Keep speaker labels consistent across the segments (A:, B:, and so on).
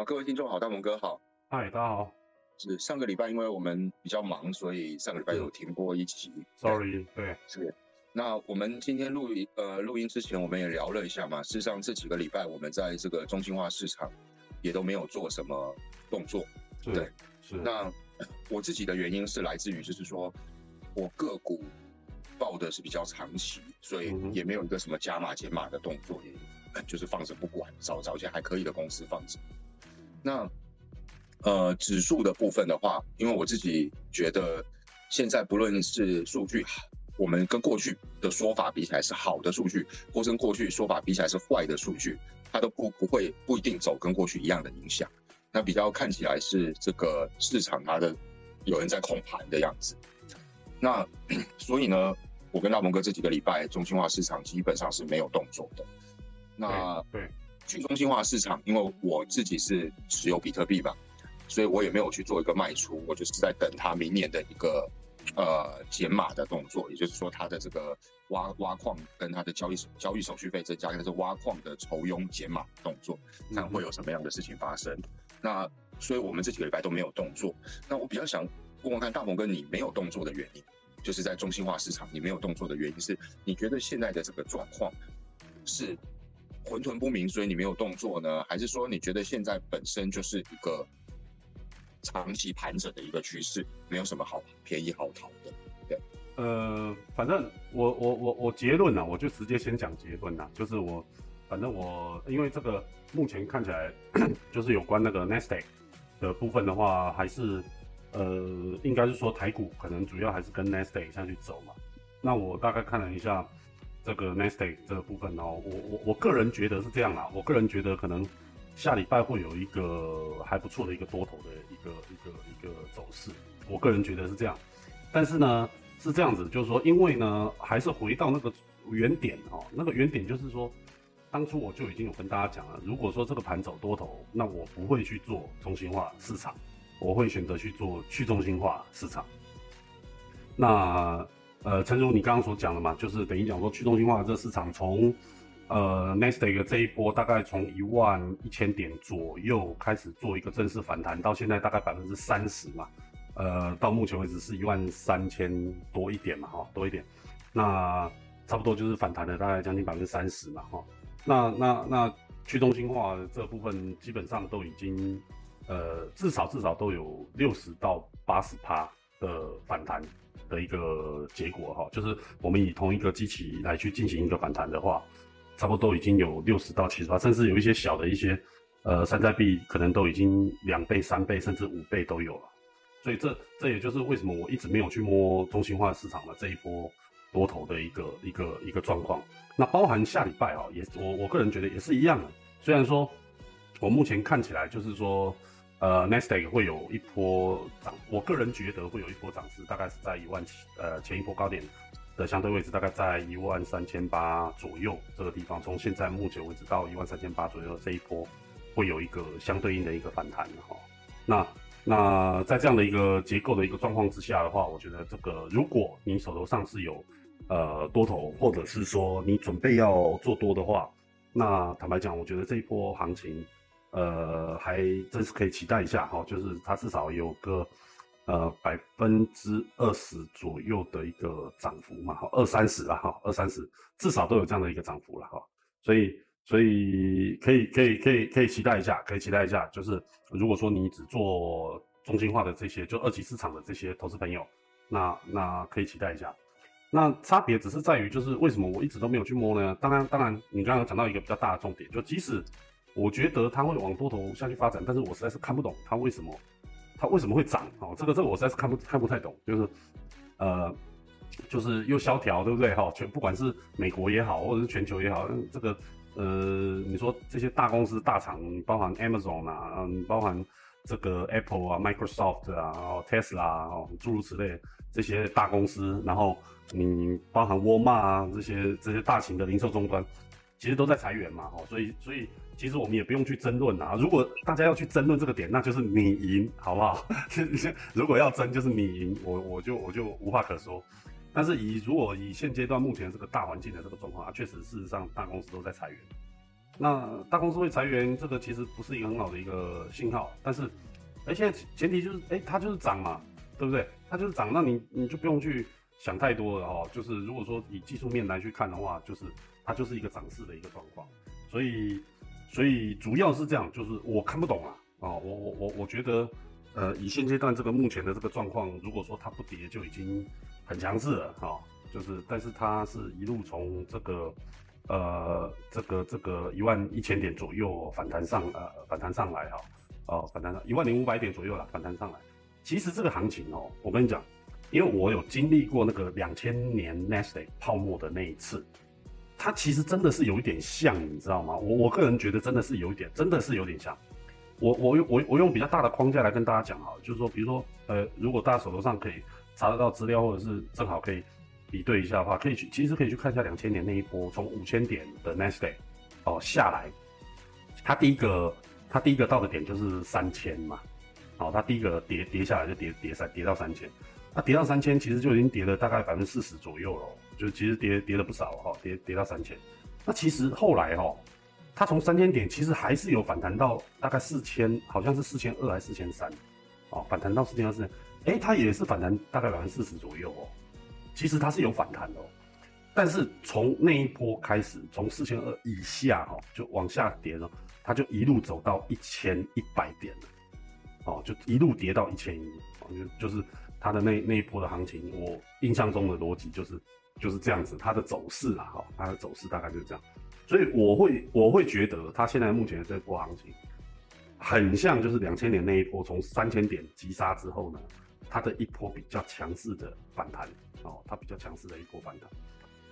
A: 啊，各位听众好，大蒙哥好。
B: 嗨，大家好。
A: 是上个礼拜，因为我们比较忙，所以上个礼拜有停播一集。
B: Sorry，对，
A: 是。那我们今天录音，呃，录音之前我们也聊了一下嘛。事实上，这几个礼拜我们在这个中心化市场也都没有做什么动作。
B: 对，是。
A: 那我自己的原因是来自于，就是说我个股报的是比较长期，所以也没有一个什么加码减码的动作，也 就是放着不管，找找一些还可以的公司放着。那呃，指数的部分的话，因为我自己觉得现在不论是数据。我们跟过去的说法比起来是好的数据，或跟过去说法比起来是坏的数据，它都不不会不一定走跟过去一样的影响。那比较看起来是这个市场它的有人在控盘的样子。那所以呢，我跟大鹏哥这几个礼拜中心化市场基本上是没有动作的。那
B: 对
A: 去中心化市场，因为我自己是持有比特币吧，所以我也没有去做一个卖出，我就是在等它明年的一个。呃，减码的动作，也就是说，它的这个挖挖矿跟它的交易交易手续费增加，跟是挖矿的筹佣减码动作，看会有什么样的事情发生。那所以我们这几个礼拜都没有动作。那我比较想问问看，大鹏哥，你没有动作的原因，就是在中心化市场你没有动作的原因是，你觉得现在的这个状况是混沌不明，所以你没有动作呢，还是说你觉得现在本身就是一个？长期盘整的一个趋势，没有什么好便宜好逃的。对，
B: 呃，反正我我我我结论呢，我就直接先讲结论呐，就是我反正我因为这个目前看起来 就是有关那个 Nasdaq 的部分的话，还是呃，应该是说台股可能主要还是跟 Nasdaq 下去走嘛。那我大概看了一下这个 Nasdaq 这个部分哦，我我我个人觉得是这样啦，我个人觉得可能。下礼拜会有一个还不错的一个多头的一个一个一个走势，我个人觉得是这样。但是呢，是这样子，就是说，因为呢，还是回到那个原点哦，那个原点就是说，当初我就已经有跟大家讲了，如果说这个盘走多头，那我不会去做中心化市场，我会选择去做去中心化市场。那呃，陈如你刚刚所讲的嘛，就是等于讲说去中心化这市场从。呃，Nasdaq 这一波大概从一万一千点左右开始做一个正式反弹，到现在大概百分之三十嘛，呃，到目前为止是一万三千多一点嘛，哈，多一点，那差不多就是反弹了大概将近百分之三十嘛，哈，那那那去中心化这部分基本上都已经，呃，至少至少都有六十到八十趴的反弹的一个结果，哈，就是我们以同一个机器来去进行一个反弹的话。差不多都已经有六十到七十八，甚至有一些小的一些，呃，山寨币可能都已经两倍、三倍，甚至五倍都有了。所以这这也就是为什么我一直没有去摸中心化市场的这一波多头的一个一个一个状况。那包含下礼拜啊，也我我个人觉得也是一样的。虽然说我目前看起来就是说，呃，Nasdaq 会有一波涨，我个人觉得会有一波涨势，大概是在一万七，呃，前一波高点。的相对位置大概在一万三千八左右这个地方，从现在目前为止到一万三千八左右这一波，会有一个相对应的一个反弹哈。那那在这样的一个结构的一个状况之下的话，我觉得这个如果你手头上是有呃多头，或者是说你准备要做多的话，那坦白讲，我觉得这一波行情呃还真是可以期待一下哈，就是它至少有个。呃，百分之二十左右的一个涨幅嘛，哈，二三十了哈，二三十至少都有这样的一个涨幅了哈，所以所以可以可以可以可以期待一下，可以期待一下，就是如果说你只做中心化的这些，就二级市场的这些投资朋友，那那可以期待一下。那差别只是在于，就是为什么我一直都没有去摸呢？当然当然，你刚刚讲到一个比较大的重点，就即使我觉得它会往多头下去发展，但是我实在是看不懂它为什么。它为什么会涨？哦，这个这个我实在是看不看不太懂，就是，呃，就是又萧条，对不对？哈，全不管是美国也好，或者是全球也好，这个，呃，你说这些大公司大厂，包含 Amazon 啊，嗯，包含这个 Apple 啊、Microsoft 啊、Tesla 啊，诸如此类这些大公司，然后你包含沃尔玛啊这些这些大型的零售终端，其实都在裁员嘛，哦，所以所以。其实我们也不用去争论啊，如果大家要去争论这个点，那就是你赢，好不好？如果要争，就是你赢，我我就我就无话可说。但是以如果以现阶段目前这个大环境的这个状况啊，确实事实上大公司都在裁员，那大公司会裁员，这个其实不是一个很好的一个信号。但是，哎，现在前提就是，哎，它就是涨嘛，对不对？它就是涨，那你你就不用去想太多了哦。就是如果说以技术面来去看的话，就是它就是一个涨势的一个状况。所以，所以主要是这样，就是我看不懂啊，哦，我我我我觉得，呃，以现阶段这个目前的这个状况，如果说它不跌，就已经很强势了，哈。就是，但是它是一路从这个，呃，这个这个一万一千点左右反弹上，呃，反弹上来哈，哦，反弹上一万零五百点左右了，反弹上来。其实这个行情哦，我跟你讲，因为我有经历过那个两千年 Nasdaq 泡沫的那一次，它其实真的是有一点像，你知道吗？我我个人觉得真的是有一点，真的是有点像。我我用我我用比较大的框架来跟大家讲哈，就是说，比如说，呃，如果大家手头上可以查得到资料，或者是正好可以。比对一下的话，可以去，其实可以去看一下两千年那一波从五千点的 Nasdaq 哦下来，它第一个它第一个到的点就是三千嘛，哦，它第一个跌跌下来就跌跌三跌到三千，它跌到三千其实就已经跌了大概百分之四十左右了，就其实跌跌了不少哈，跌跌到三千，那其实后来哈，它从三千点其实还是有反弹到大概四千，好像是四千二还是四千三，哦，反弹到四千二四千，哎，它也是反弹大概百分之四十左右哦。其实它是有反弹的，但是从那一波开始，从四千二以下哈，就往下跌了，它就一路走到一千一百点了，哦，就一路跌到一千一，就就是它的那那一波的行情，我印象中的逻辑就是就是这样子，它的走势啊，哈，它的走势大概就是这样，所以我会我会觉得它现在目前的这波行情，很像就是两千年那一波从三千点急杀之后呢，它的一波比较强势的反弹。哦，它比较强势的一波反弹。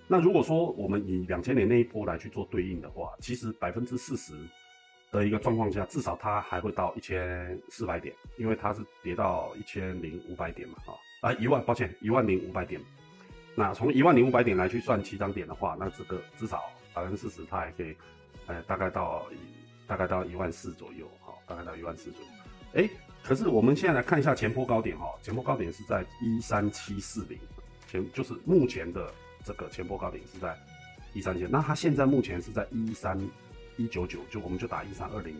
B: 那如果说我们以两千年那一波来去做对应的话，其实百分之四十的一个状况下，至少它还会到一千四百点，因为它是跌到一千零五百点嘛，啊啊一万，抱歉一万零五百点。那从一万零五百点来去算七张点的话，那这个至少百分之四十它还可以，呃，大概到大概到一万四左右，哈，大概到一万四左右。哎，可是我们现在来看一下前波高点，哈，前波高点是在一三七四零。前就是目前的这个前波高点是在一三千，那它现在目前是在一三一九九，就我们就打一三二零。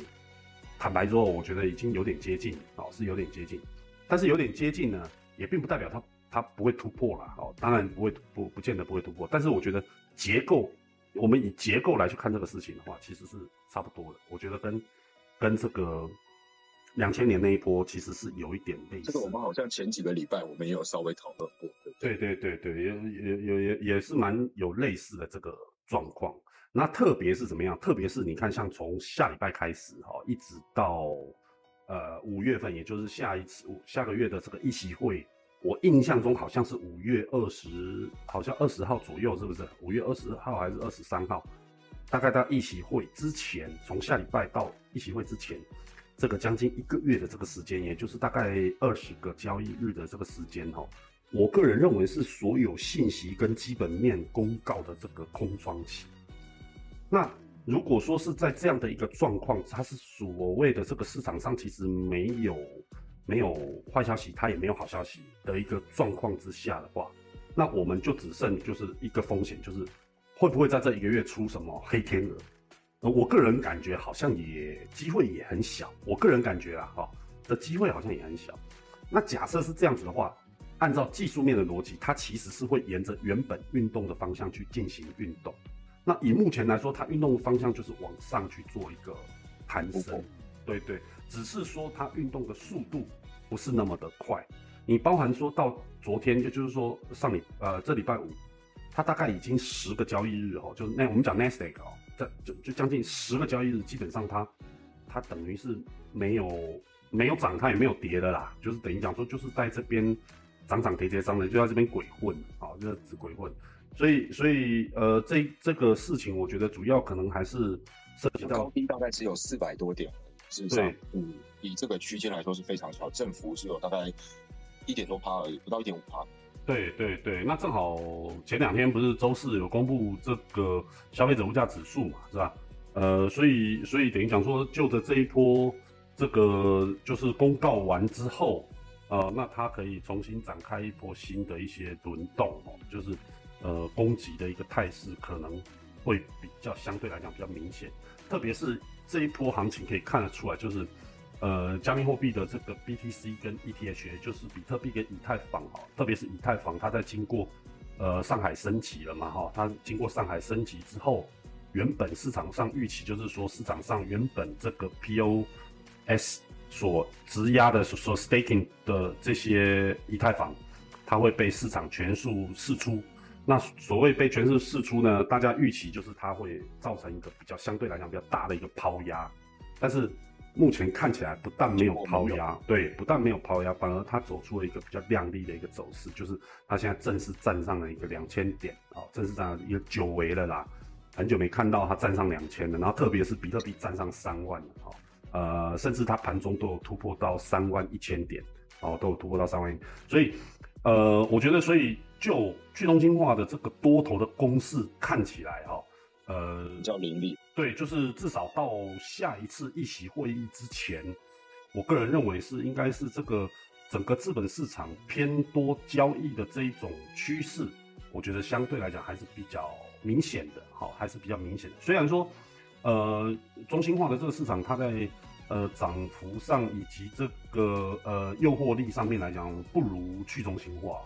B: 坦白说，我觉得已经有点接近哦，是有点接近，但是有点接近呢，也并不代表它它不会突破了哦，当然不会不不见得不会突破，但是我觉得结构，我们以结构来去看这个事情的话，其实是差不多的。我觉得跟跟这个。两千年那一波其实是有一点类似，
A: 这个我们好像前几个礼拜我们也有稍微讨论过。
B: 对对对对，也也也也也是蛮有类似的这个状况。那特别是怎么样？特别是你看，像从下礼拜开始哈，一直到呃五月份，也就是下一次下个月的这个议席会，我印象中好像是五月二十，好像二十号左右，是不是？五月二十号还是二十三号？大概到议席会之前，从下礼拜到议席会之前。这个将近一个月的这个时间，也就是大概二十个交易日的这个时间哈，我个人认为是所有信息跟基本面公告的这个空窗期。那如果说是在这样的一个状况，它是所谓的这个市场上其实没有没有坏消息，它也没有好消息的一个状况之下的话，那我们就只剩就是一个风险，就是会不会在这一个月出什么黑天鹅？我个人感觉好像也机会也很小，我个人感觉啊，哈，的机会好像也很小。那假设是这样子的话，按照技术面的逻辑，它其实是会沿着原本运动的方向去进行运动。那以目前来说，它运动的方向就是往上去做一个攀升，对对，只是说它运动的速度不是那么的快。你包含说到昨天，就就是说上礼呃这礼拜五，它大概已经十个交易日哦，就是那我们讲 Nasdaq 哦。就就将近十个交易日，基本上它它等于是没有没有涨，它也没有跌的啦，就是等于讲说就是在这边涨涨跌跌涨的，就在这边鬼混啊，就只鬼混。所以所以呃，这这个事情，我觉得主要可能还是涉及到
A: 高低大概只有四百多点，事实上，嗯，以这个区间来说是非常小，振幅只有大概一点多趴而已，不到一点五趴。
B: 对对对，那正好前两天不是周四有公布这个消费者物价指数嘛，是吧？呃，所以所以等于讲说，就着这一波这个就是公告完之后，呃，那它可以重新展开一波新的一些轮动哦，就是呃供给的一个态势可能会比较相对来讲比较明显，特别是这一波行情可以看得出来，就是呃加密货币的这个 BTC 跟 ETH，就是比特币跟以太坊哈，特别是以太坊，它在经过呃上海升级了嘛哈，它经过上海升级之后，原本市场上预期就是说市场上原本这个 POS 所质押的所 staking 的这些以太坊，它会被市场全数释出。那所谓被全市释出呢，大家预期就是它会造成一个比较相对来讲比较大的一个抛压。但是目前看起来不但没有抛压，对，不但没有抛压，反而它走出了一个比较亮丽的一个走势，就是它现在正式站上了一个两千点啊，正式站一个久违了啦，很久没看到它站上两千了。然后特别是比特币站上三万了哈。呃，甚至它盘中都有突破到三万一千点，哦，都有突破到三万，所以，呃，我觉得，所以就去中心化的这个多头的攻势看起来，哈，呃，
A: 比较凌厉，
B: 对，就是至少到下一次议席会议之前，我个人认为是应该是这个整个资本市场偏多交易的这一种趋势，我觉得相对来讲还是比较明显的，好，还是比较明显的，虽然说。呃，中心化的这个市场，它在呃涨幅上以及这个呃诱惑力上面来讲，不如去中心化。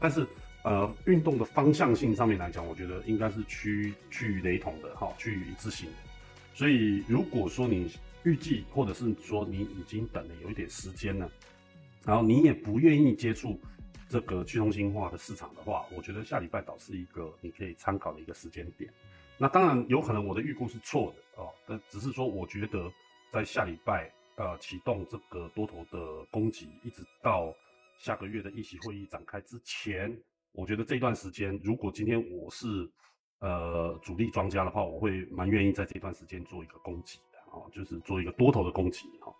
B: 但是呃运动的方向性上面来讲，我觉得应该是趋趋雷同的哈，趋于一致性的。所以如果说你预计，或者是说你已经等了有一点时间了，然后你也不愿意接触这个去中心化的市场的话，我觉得下礼拜倒是一个你可以参考的一个时间点。那当然有可能我的预估是错的哦，但只是说我觉得在下礼拜呃启动这个多头的攻击，一直到下个月的议席会议展开之前，我觉得这段时间如果今天我是呃主力庄家的话，我会蛮愿意在这段时间做一个攻击的哦，就是做一个多头的攻击哈。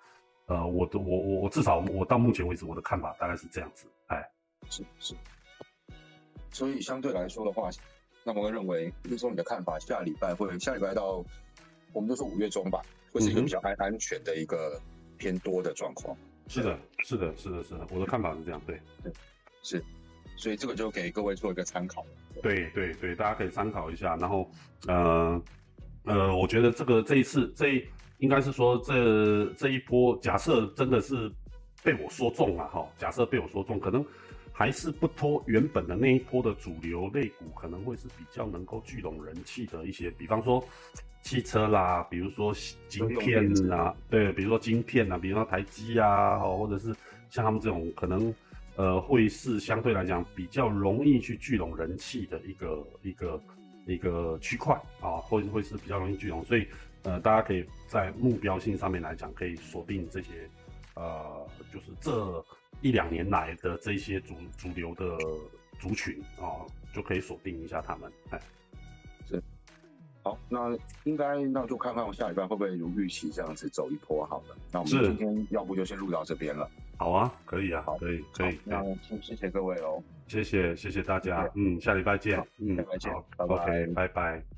B: 呃，我的我我我至少我到目前为止我的看法大概是这样子，哎，
A: 是是，所以相对来说的话。那我会认为，比如说你的看法，下礼拜会下礼拜到，我们就说五月中吧，会是一个比较安安全的一个偏多的状况。
B: 是的，是的，是的，是的，我的看法是这样，对，
A: 对，是，所以这个就给各位做一个参考。
B: 对对对，大家可以参考一下。然后，呃呃，我觉得这个这一次这应该是说这这一波，假设真的是被我说中了哈，假设被我说中，可能。还是不脱原本的那一波的主流类股，可能会是比较能够聚拢人气的一些，比方说汽车啦，比如说晶片啦，对，比如说晶片啦，比如说台积啊，或者是像他们这种可能，呃，会是相对来讲比较容易去聚拢人气的一个一个一个区块啊，会会是比较容易聚拢，所以呃，大家可以在目标性上面来讲，可以锁定这些，呃，就是这。一两年来的这些主主流的族群啊，就可以锁定一下他们。哎，
A: 好，那应该那就看看我下礼拜会不会如预期这样子走一波好了。那我们今天要不就先录到这边了。
B: 好啊，可以啊，好，可以，可以。
A: 那谢谢谢各位哦，
B: 谢谢谢谢大家，嗯，下礼拜见，
A: 嗯，拜拜见
B: ，OK，拜拜。